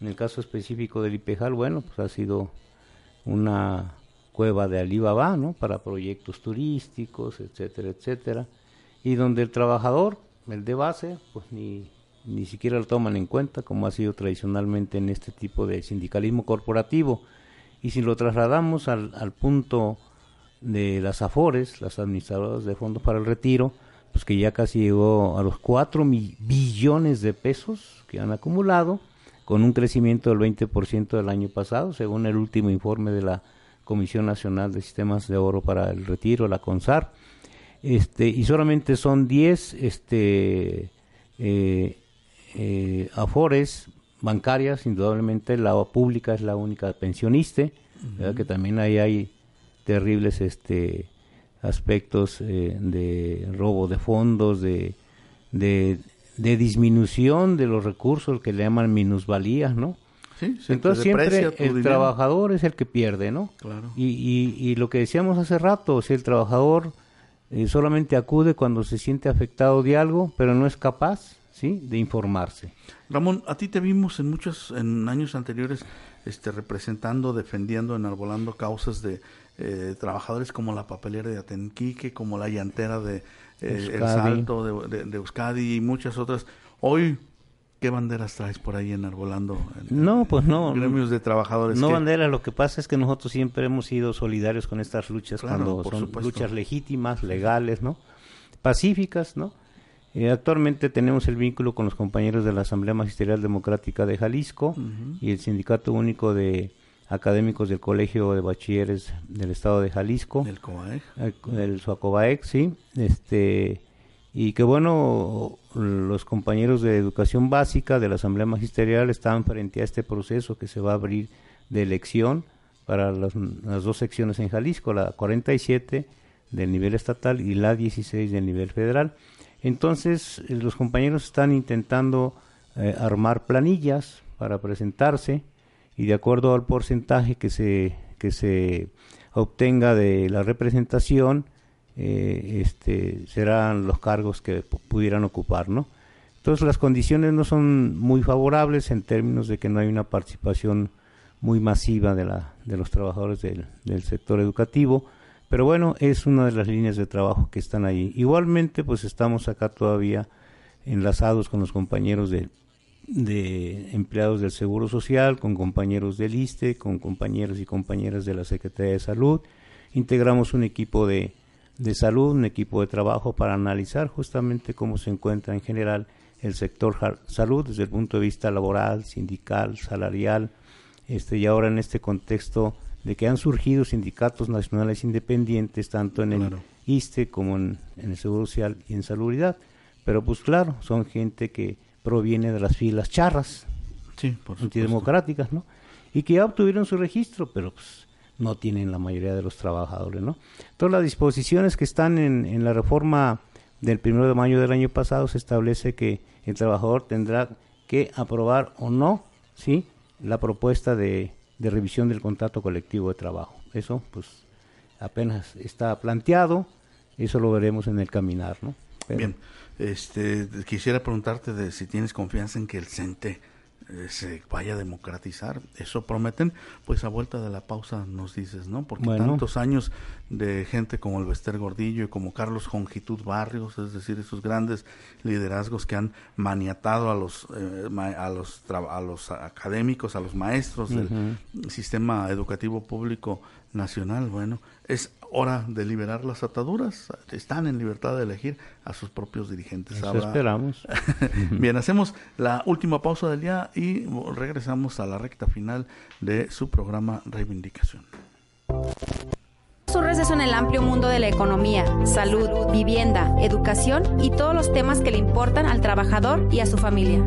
en el caso específico del IPEJAL, bueno, pues ha sido una cueva de Alibaba, ¿no? Para proyectos turísticos, etcétera, etcétera, y donde el trabajador, el de base, pues ni, ni siquiera lo toman en cuenta, como ha sido tradicionalmente en este tipo de sindicalismo corporativo. Y si lo trasladamos al, al punto de las AFORES, las administradoras de fondos para el retiro, pues que ya casi llegó a los 4 mil billones de pesos que han acumulado, con un crecimiento del 20% del año pasado, según el último informe de la Comisión Nacional de Sistemas de Oro para el Retiro, la CONSAR. Este, y solamente son 10 este, eh, eh, afores bancarias, indudablemente la pública es la única pensionista, ¿verdad? que también ahí hay terribles este aspectos eh, de robo de fondos, de, de, de disminución de los recursos que le llaman minusvalías, ¿no? Sí, se te Entonces siempre el dinero. trabajador es el que pierde, ¿no? Claro. Y, y, y lo que decíamos hace rato, si el trabajador eh, solamente acude cuando se siente afectado de algo, pero no es capaz, ¿sí? De informarse. Ramón, a ti te vimos en muchos, en años anteriores, este, representando, defendiendo, enarbolando causas de eh, trabajadores como la papelera de Atenquique, como la llantera de eh, El. Salto de, de- de Euskadi y muchas otras. Hoy, ¿qué banderas traes por ahí enarbolando? en- No, pues no. gremios de trabajadores. No que- bandera, lo que pasa es que nosotros siempre hemos sido solidarios con estas luchas Claro, cuando son supuesto. luchas legítimas, legales, ¿no? Pacíficas, ¿no? Eh, actualmente tenemos el vínculo con los compañeros de la Asamblea Magisterial Democrática de Jalisco y el Sindicato Único de Académicos del Colegio de Bachilleres del Estado de Jalisco. El COAEG. El, el Suacobaec, sí. Este, y que bueno, los compañeros de educación básica de la Asamblea Magisterial están frente a este proceso que se va a abrir de elección para las, las dos secciones en Jalisco, la 47 del nivel estatal y la 16 del nivel federal. Entonces, eh, los compañeros están intentando eh, armar planillas para presentarse y de acuerdo al porcentaje que se, que se obtenga de la representación, eh, este, serán los cargos que pu- pudieran ocupar, ¿no? Entonces las condiciones no son muy favorables en términos de que no hay una participación muy masiva de, la, de los trabajadores del, del sector educativo, pero bueno, es una de las líneas de trabajo que están ahí. Igualmente, pues estamos acá todavía enlazados con los compañeros de, de empleados del Seguro Social, con compañeros del ISTE, con compañeros y compañeras de la Secretaría de Salud. Integramos un equipo de, de salud, un equipo de trabajo para analizar justamente cómo se encuentra en general el sector salud desde el punto de vista laboral, sindical, salarial, este, y ahora en este contexto de que han surgido sindicatos nacionales independientes tanto en el ISTE como en, en el Seguro Social y en Salubridad. Pero pues claro, son gente que proviene de las filas charras, Sí, por antidemocráticas, ¿no? Y que ya obtuvieron su registro, pero pues no tienen la mayoría de los trabajadores, ¿no? Todas las disposiciones que están en, en la reforma del primero de mayo del año pasado se establece que el trabajador tendrá que aprobar o no, ¿sí? La propuesta de, de revisión del contrato colectivo de trabajo. Eso, pues, apenas está planteado, eso lo veremos en el caminar, ¿no? Bien, este, quisiera preguntarte de si tienes confianza en que el CENTE se vaya a democratizar. Eso prometen, pues a vuelta de la pausa nos dices, ¿no? Porque Bueno. tantos años de gente como el Bester Gordillo y como Carlos Jongitud Barrios, es decir, esos grandes liderazgos que han maniatado a los, eh, a los, tra- a los académicos, a los maestros del sistema educativo público nacional, bueno, es hora de liberar las ataduras. Están en libertad de elegir a sus propios dirigentes. Eso Habrá- esperamos. Bien, hacemos la última pausa del día y regresamos a la recta final de su programa Reivindicación. Su receso en el amplio mundo de la economía, salud, vivienda, educación y todos los temas que le importan al trabajador y a su familia.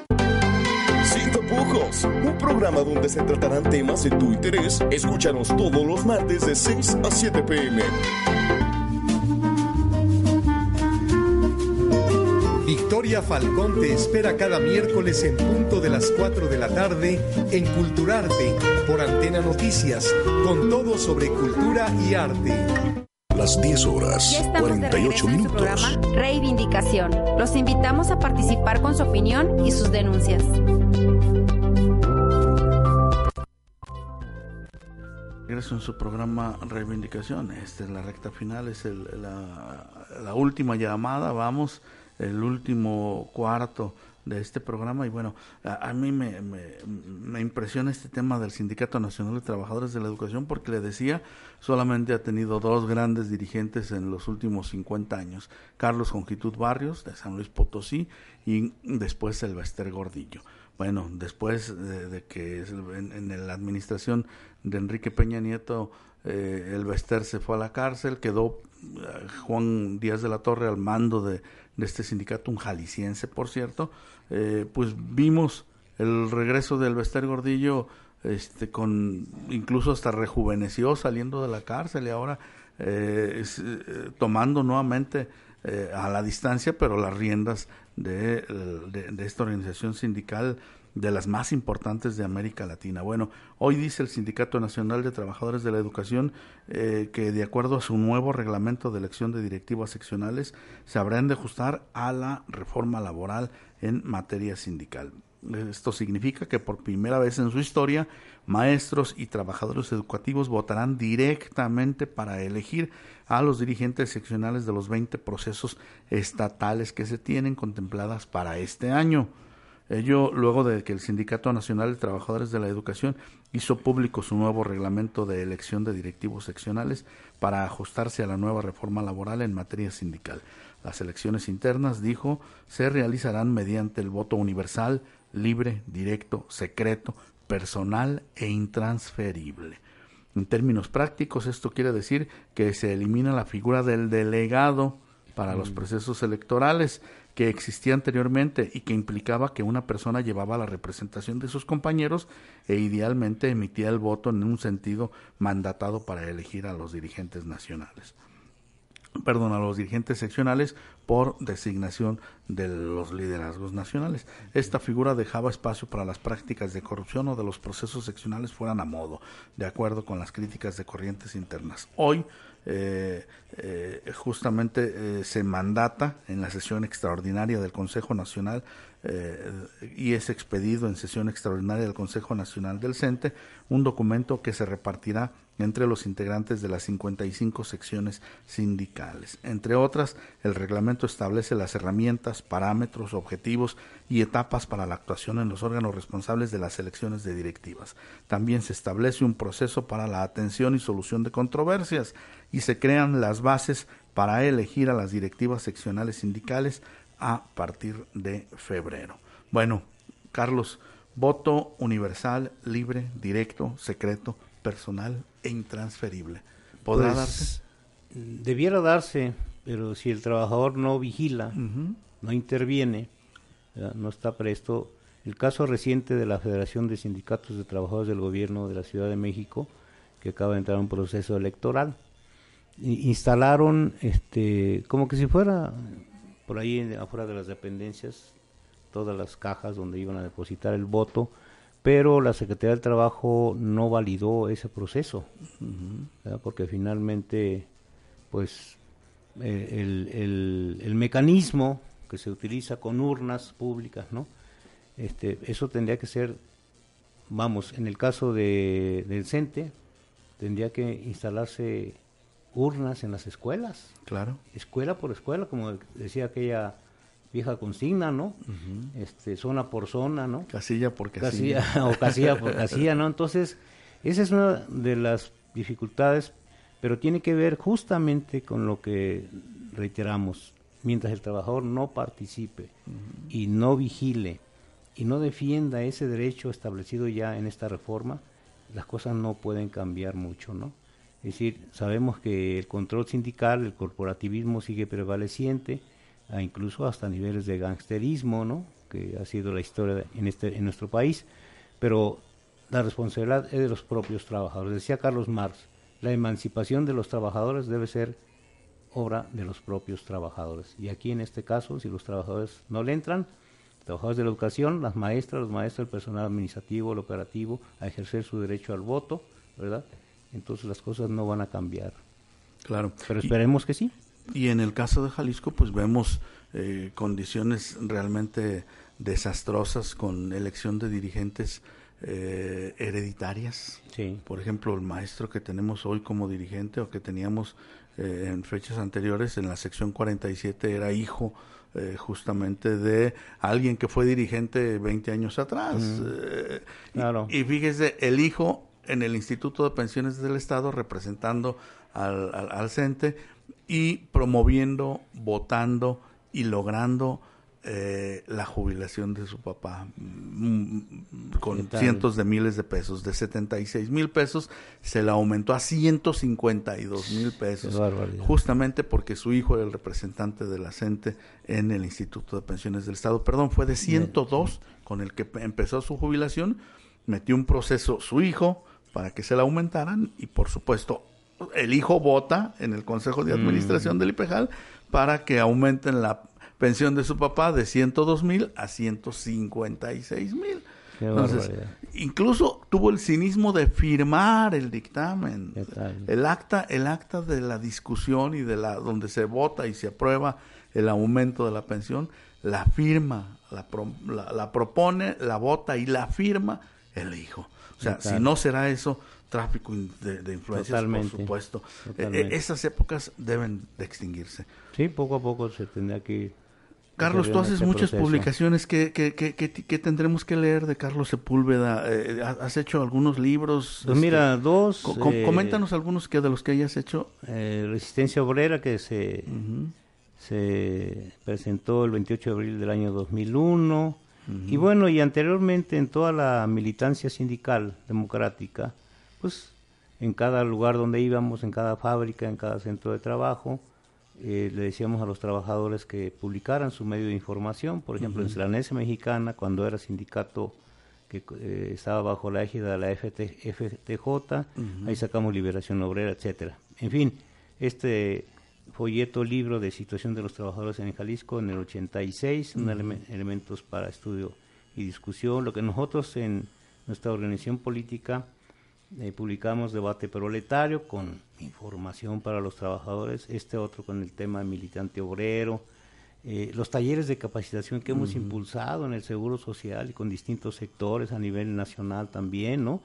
Un programa donde se tratarán temas de tu interés. Escúchanos todos los martes de 6 a 7 pm. Victoria Falcón te espera cada miércoles en punto de las 4 de la tarde en Culturarte por Antena Noticias, con todo sobre cultura y arte. Las 10 horas, Ya estamos de 48 regreso en su minutos. programa Reivindicación. Los invitamos a participar con su opinión y sus denuncias. Regreso en su programa Reivindicación. Esta es la recta final, es el- la, última llamada, vamos, el último cuarto de este programa. Y bueno, a, a mí me, me- me impresiona este tema del Sindicato Nacional de Trabajadores de la Educación porque le decía, solamente ha tenido dos grandes dirigentes en los últimos 50 años. Carlos Jongitud Barrios, de San Luis Potosí, y después el Bester Gordillo. Bueno, después de, de que en, en la administración de Enrique Peña Nieto eh, el Bester se fue a la cárcel, quedó eh, Juan Díaz de la Torre al mando de, de este sindicato, un jalisciense por cierto, eh, pues vimos el regreso del Bester Gordillo este con incluso hasta rejuveneció saliendo de la cárcel y ahora eh, eh, tomando nuevamente a la distancia pero las riendas de, de, de esta organización sindical de las más importantes de América Latina. Bueno, hoy dice el Sindicato Nacional de Trabajadores de la Educación eh, que de acuerdo a su nuevo reglamento de elección de directivas seccionales se habrán de ajustar a la reforma laboral en materia sindical. Esto significa que por primera vez en su historia, maestros y trabajadores educativos votarán directamente para elegir a los dirigentes seccionales de los 20 procesos estatales que se tienen contempladas para este año. Ello luego de que el Sindicato Nacional de Trabajadores de la Educación hizo público su nuevo reglamento de elección de directivos seccionales para ajustarse a la nueva reforma laboral en materia sindical. Las elecciones internas, dijo, se realizarán mediante el voto universal, libre, directo, secreto, personal e intransferible. En términos prácticos, esto quiere decir que se elimina la figura del delegado para los procesos electorales que existía anteriormente y que implicaba que una persona llevaba la representación de sus compañeros e idealmente emitía el voto en un sentido mandatado para elegir a los dirigentes nacionales perdón, a los dirigentes seccionales por designación de los liderazgos nacionales. Esta figura dejaba espacio para las prácticas de corrupción o de los procesos seccionales fueran a modo, de acuerdo con las críticas de corrientes internas. Hoy, eh, eh, justamente eh, se mandata en la sesión extraordinaria del Consejo Nacional y es expedido en sesión extraordinaria del Consejo Nacional del CENTE un documento que se repartirá entre los integrantes de las 55 secciones sindicales. Entre otras, el reglamento establece las herramientas, parámetros, objetivos y etapas para la actuación en los órganos responsables de las elecciones de directivas. También se establece un proceso para la atención y solución de controversias y se crean las bases para elegir a las directivas seccionales sindicales a partir de febrero. Bueno, Carlos, voto universal, libre, directo, secreto, personal e intransferible. ¿Podrá Pues, darse? Debiera darse, pero si el trabajador no vigila, no interviene, ¿verdad? no está presto. El caso reciente de la Federación de Sindicatos de Trabajadores del Gobierno de la Ciudad de México, que acaba de entrar en un proceso electoral, instalaron, este, como que si fuera por ahí afuera de las dependencias, todas las cajas donde iban a depositar el voto, pero la Secretaría del Trabajo no validó ese proceso, porque finalmente, pues, eh, el, el- el mecanismo que se utiliza con urnas públicas, ¿no? Este, eso tendría que ser, vamos, en el caso de, del CENTE, tendría que instalarse urnas en las escuelas, Claro. escuela por escuela, como decía aquella vieja consigna, ¿no? Este, zona por zona, ¿no? Casilla por casilla. Casilla, o casilla por casilla, ¿no? Entonces, esa es una de las dificultades, pero tiene que ver justamente con lo que reiteramos. Mientras el trabajador no participe y no vigile y no defienda ese derecho establecido ya en esta reforma, las cosas no pueden cambiar mucho, ¿no? Es decir, sabemos que el control sindical, el corporativismo sigue prevaleciente, a incluso hasta niveles de gangsterismo, ¿no? Que ha sido la historia en este en nuestro país, pero la responsabilidad es de los propios trabajadores. Decía Carlos Marx, la emancipación de los trabajadores debe ser obra de los propios trabajadores. Y aquí en este caso, si los trabajadores no le entran, trabajadores de la educación, las maestras, los maestros, el personal administrativo, el operativo, a ejercer su derecho al voto, ¿verdad? Entonces las cosas no van a cambiar. Claro. Pero Y- esperemos que sí. Y en el caso de Jalisco, pues vemos eh, condiciones realmente desastrosas con elección de dirigentes eh, hereditarias. Sí. Por ejemplo, el maestro que tenemos hoy como dirigente o que teníamos eh, en fechas anteriores en la sección 47 era hijo eh, justamente de alguien que fue dirigente 20 años atrás. Eh, y- Claro. y, fíjese, el hijo en el Instituto de Pensiones del Estado representando al, al, al CENTE y promoviendo, votando y logrando eh, la jubilación de su papá mm, con cientos de miles de pesos. De 76 mil pesos se le aumentó a 152 mil pesos. Justamente porque su hijo era el representante de la CENTE en el Instituto de Pensiones del Estado. Perdón, fue de 102 con el que pe- empezó su jubilación. Metió un proceso su hijo para que se la aumentaran y por supuesto el hijo vota en el Consejo de Administración del IPEJAL para que aumenten la pensión de su papá de 102 mil a 156 mil. Entonces, barbaridad. incluso tuvo el cinismo de firmar el dictamen, el acta, el acta de la discusión y de la donde se vota y se aprueba el aumento de la pensión, la firma, la, pro- la, la propone, la vota y la firma el hijo. O sea, ¿Qué si no será eso tráfico de, de influencias, Totalmente, por supuesto. Eh, totalmente. eh, esas épocas deben de extinguirse. Sí, poco a poco se tendrá que ir Carlos, tú haces este muchas proceso. publicaciones. ¿Qué, qué, qué, qué- tendremos que leer de Carlos Sepúlveda? Eh, ¿Has hecho algunos libros? Pues mira, dos, co- eh, coméntanos algunos que de los que hayas hecho. Eh, Resistencia Obrera que se, se presentó el 28 de abril del año 2001 y bueno, y anteriormente en toda la militancia sindical democrática, pues en cada lugar donde íbamos, en cada fábrica, en cada centro de trabajo, eh, le decíamos a los trabajadores que publicaran su medio de información, por ejemplo, en. Slanese Mexicana, cuando era sindicato que eh, estaba bajo la égida de la FT, FTJ, ahí sacamos Liberación Obrera, etcétera. En fin, este folleto libro de situación de los trabajadores en Jalisco en el 86, un Ujú. eleme- elementos para estudio y discusión, lo que nosotros en nuestra organización política eh, publicamos debate proletario con información para los trabajadores, este otro con el tema militante obrero, eh, los talleres de capacitación que hemos impulsado en el Seguro Social y con distintos sectores a nivel nacional también, ¿no?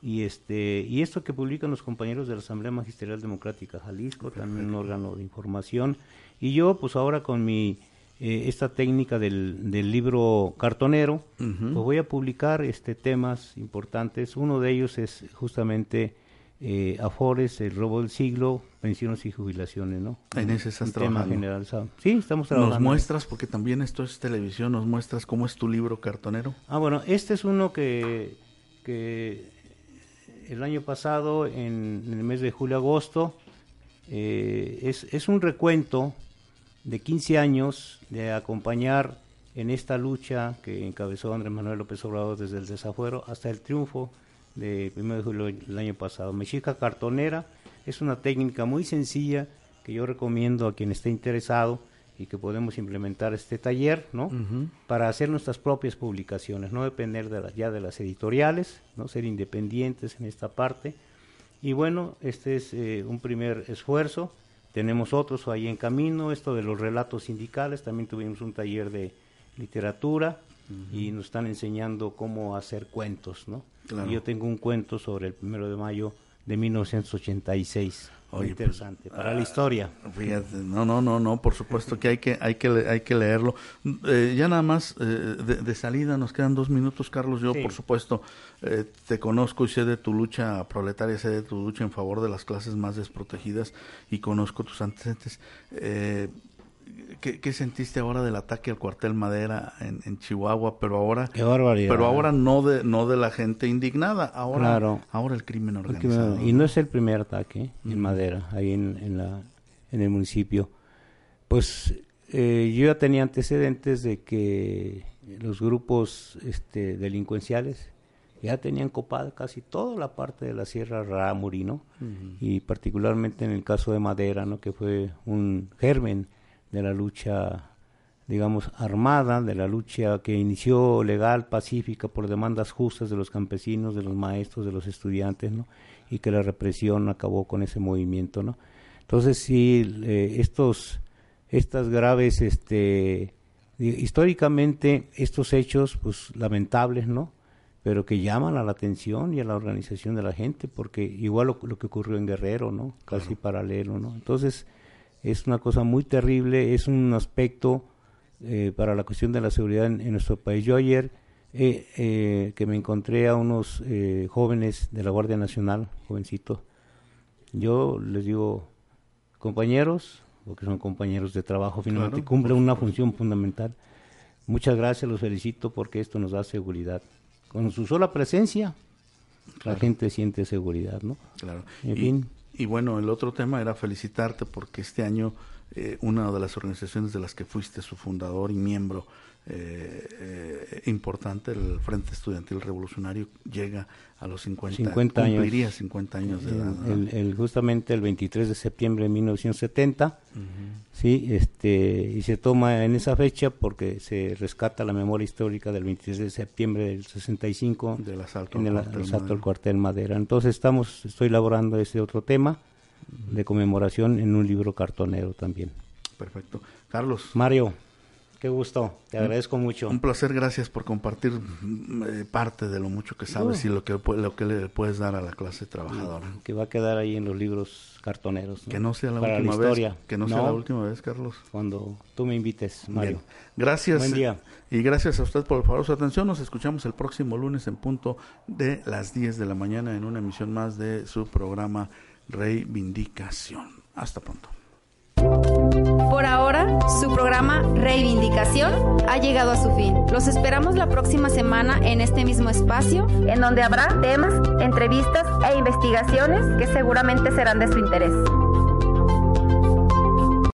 Y este y esto que publican los compañeros de la Asamblea Magisterial Democrática Jalisco, también un órgano de información, y yo pues ahora con mi eh, esta técnica del, del libro cartonero, Ujú. pues voy a publicar este temas importantes. Uno de ellos es justamente eh, Afores, el robo del siglo, pensiones y jubilaciones, ¿no? En ese estás Un tema trabajando. generalizado. Sí, estamos trabajando. Nos muestras, porque también esto es televisión, nos muestras cómo es tu libro cartonero. Ah, bueno, este es uno que, que el año pasado, en, en el mes de julio-agosto, eh, es, es un recuento de 15 años de acompañar en esta lucha que encabezó Andrés Manuel López Obrador desde el desafuero hasta el triunfo de 1 de julio del año pasado. Mexica cartonera es una técnica muy sencilla que yo recomiendo a quien esté interesado y que podemos implementar este taller, ¿no? Para hacer nuestras propias publicaciones, no depender de ya de las editoriales, no ser independientes en esta parte. Y bueno, este es eh, un primer esfuerzo. Tenemos otros ahí en camino, esto de los relatos sindicales, también tuvimos un taller de literatura y nos están enseñando cómo hacer cuentos, ¿no? Y yo tengo un cuento sobre el primero de mayo de 1986. Muy pues, interesante para la historia. Fíjate, no, no, no, no, por supuesto que hay que, hay que, hay que leerlo. Eh, ya nada más eh, de, salida nos quedan dos minutos, Carlos. Yo, por supuesto, eh, te conozco y sé de tu lucha proletaria, sé de tu lucha en favor de las clases más desprotegidas y conozco tus antecedentes. ¿Qué, sentiste ahora del ataque al cuartel Madera en, Chihuahua? Pero ahora, pero ahora no de no de la gente indignada, ahora, ahora el crimen organizado. y no es el primer ataque en Madera, ahí en, en, la, en el municipio. Pues eh, yo ya tenía antecedentes de que los grupos este, delincuenciales ya tenían copada casi toda la parte de la Sierra Ramurino y particularmente en el caso de Madera, ¿no? que fue un germen de la lucha, digamos, armada, de la lucha que inició legal, pacífica, por demandas justas de los campesinos, de los maestros, de los estudiantes, ¿no? Y que la represión acabó con ese movimiento, ¿no? Entonces, sí, eh, estos, estas graves, este, históricamente, estos hechos, pues, lamentables, ¿no? pero que llaman a la atención y a la organización de la gente, porque igual lo, que ocurrió en Guerrero, ¿no? Casi paralelo, ¿no? Entonces, es una cosa muy terrible, es un aspecto eh, para la cuestión de la seguridad en, nuestro país. Yo ayer eh, eh, que me encontré a unos jóvenes de la Guardia Nacional, jovencitos, yo les digo, compañeros, porque son compañeros de trabajo, finalmente cumplen una función fundamental. Muchas gracias, los felicito porque esto nos da seguridad. Con su sola presencia, la gente siente seguridad, ¿no? Claro. En fin. Y bueno, el otro tema era felicitarte porque este año eh, una de las organizaciones de las que fuiste su fundador y miembro eh, eh, importante, el Frente Estudiantil Revolucionario, llega a los 50, 50 años. Cumpliría 50 años de edad. El, justamente el 23 de septiembre de 1970, sí, este, y se toma en esa fecha porque se rescata la memoria histórica del 23 de septiembre del 65 del asalto, en el, asalto al cuartel Madera. Entonces estamos, estoy elaborando ese otro tema de conmemoración en un libro cartonero también. Perfecto. Carlos. Mario. Qué gusto, te agradezco mucho. Un placer, gracias por compartir eh, parte de lo mucho que sabes y lo que, lo que le puedes dar a la clase trabajadora. Que va a quedar ahí en los libros cartoneros. Que no sea la última vez. Que no, sea la última vez, Carlos. Cuando tú me invites, Mario. Gracias. Buen día. Y gracias a usted por favor su atención. Nos escuchamos el próximo lunes en punto de las 10 de la mañana en una emisión más de su programa Reivindicación. Hasta pronto. Por ahora, su programa Reivindicación ha llegado a su fin. Los esperamos la próxima semana en este mismo espacio, en donde habrá temas, entrevistas e investigaciones que seguramente serán de su interés.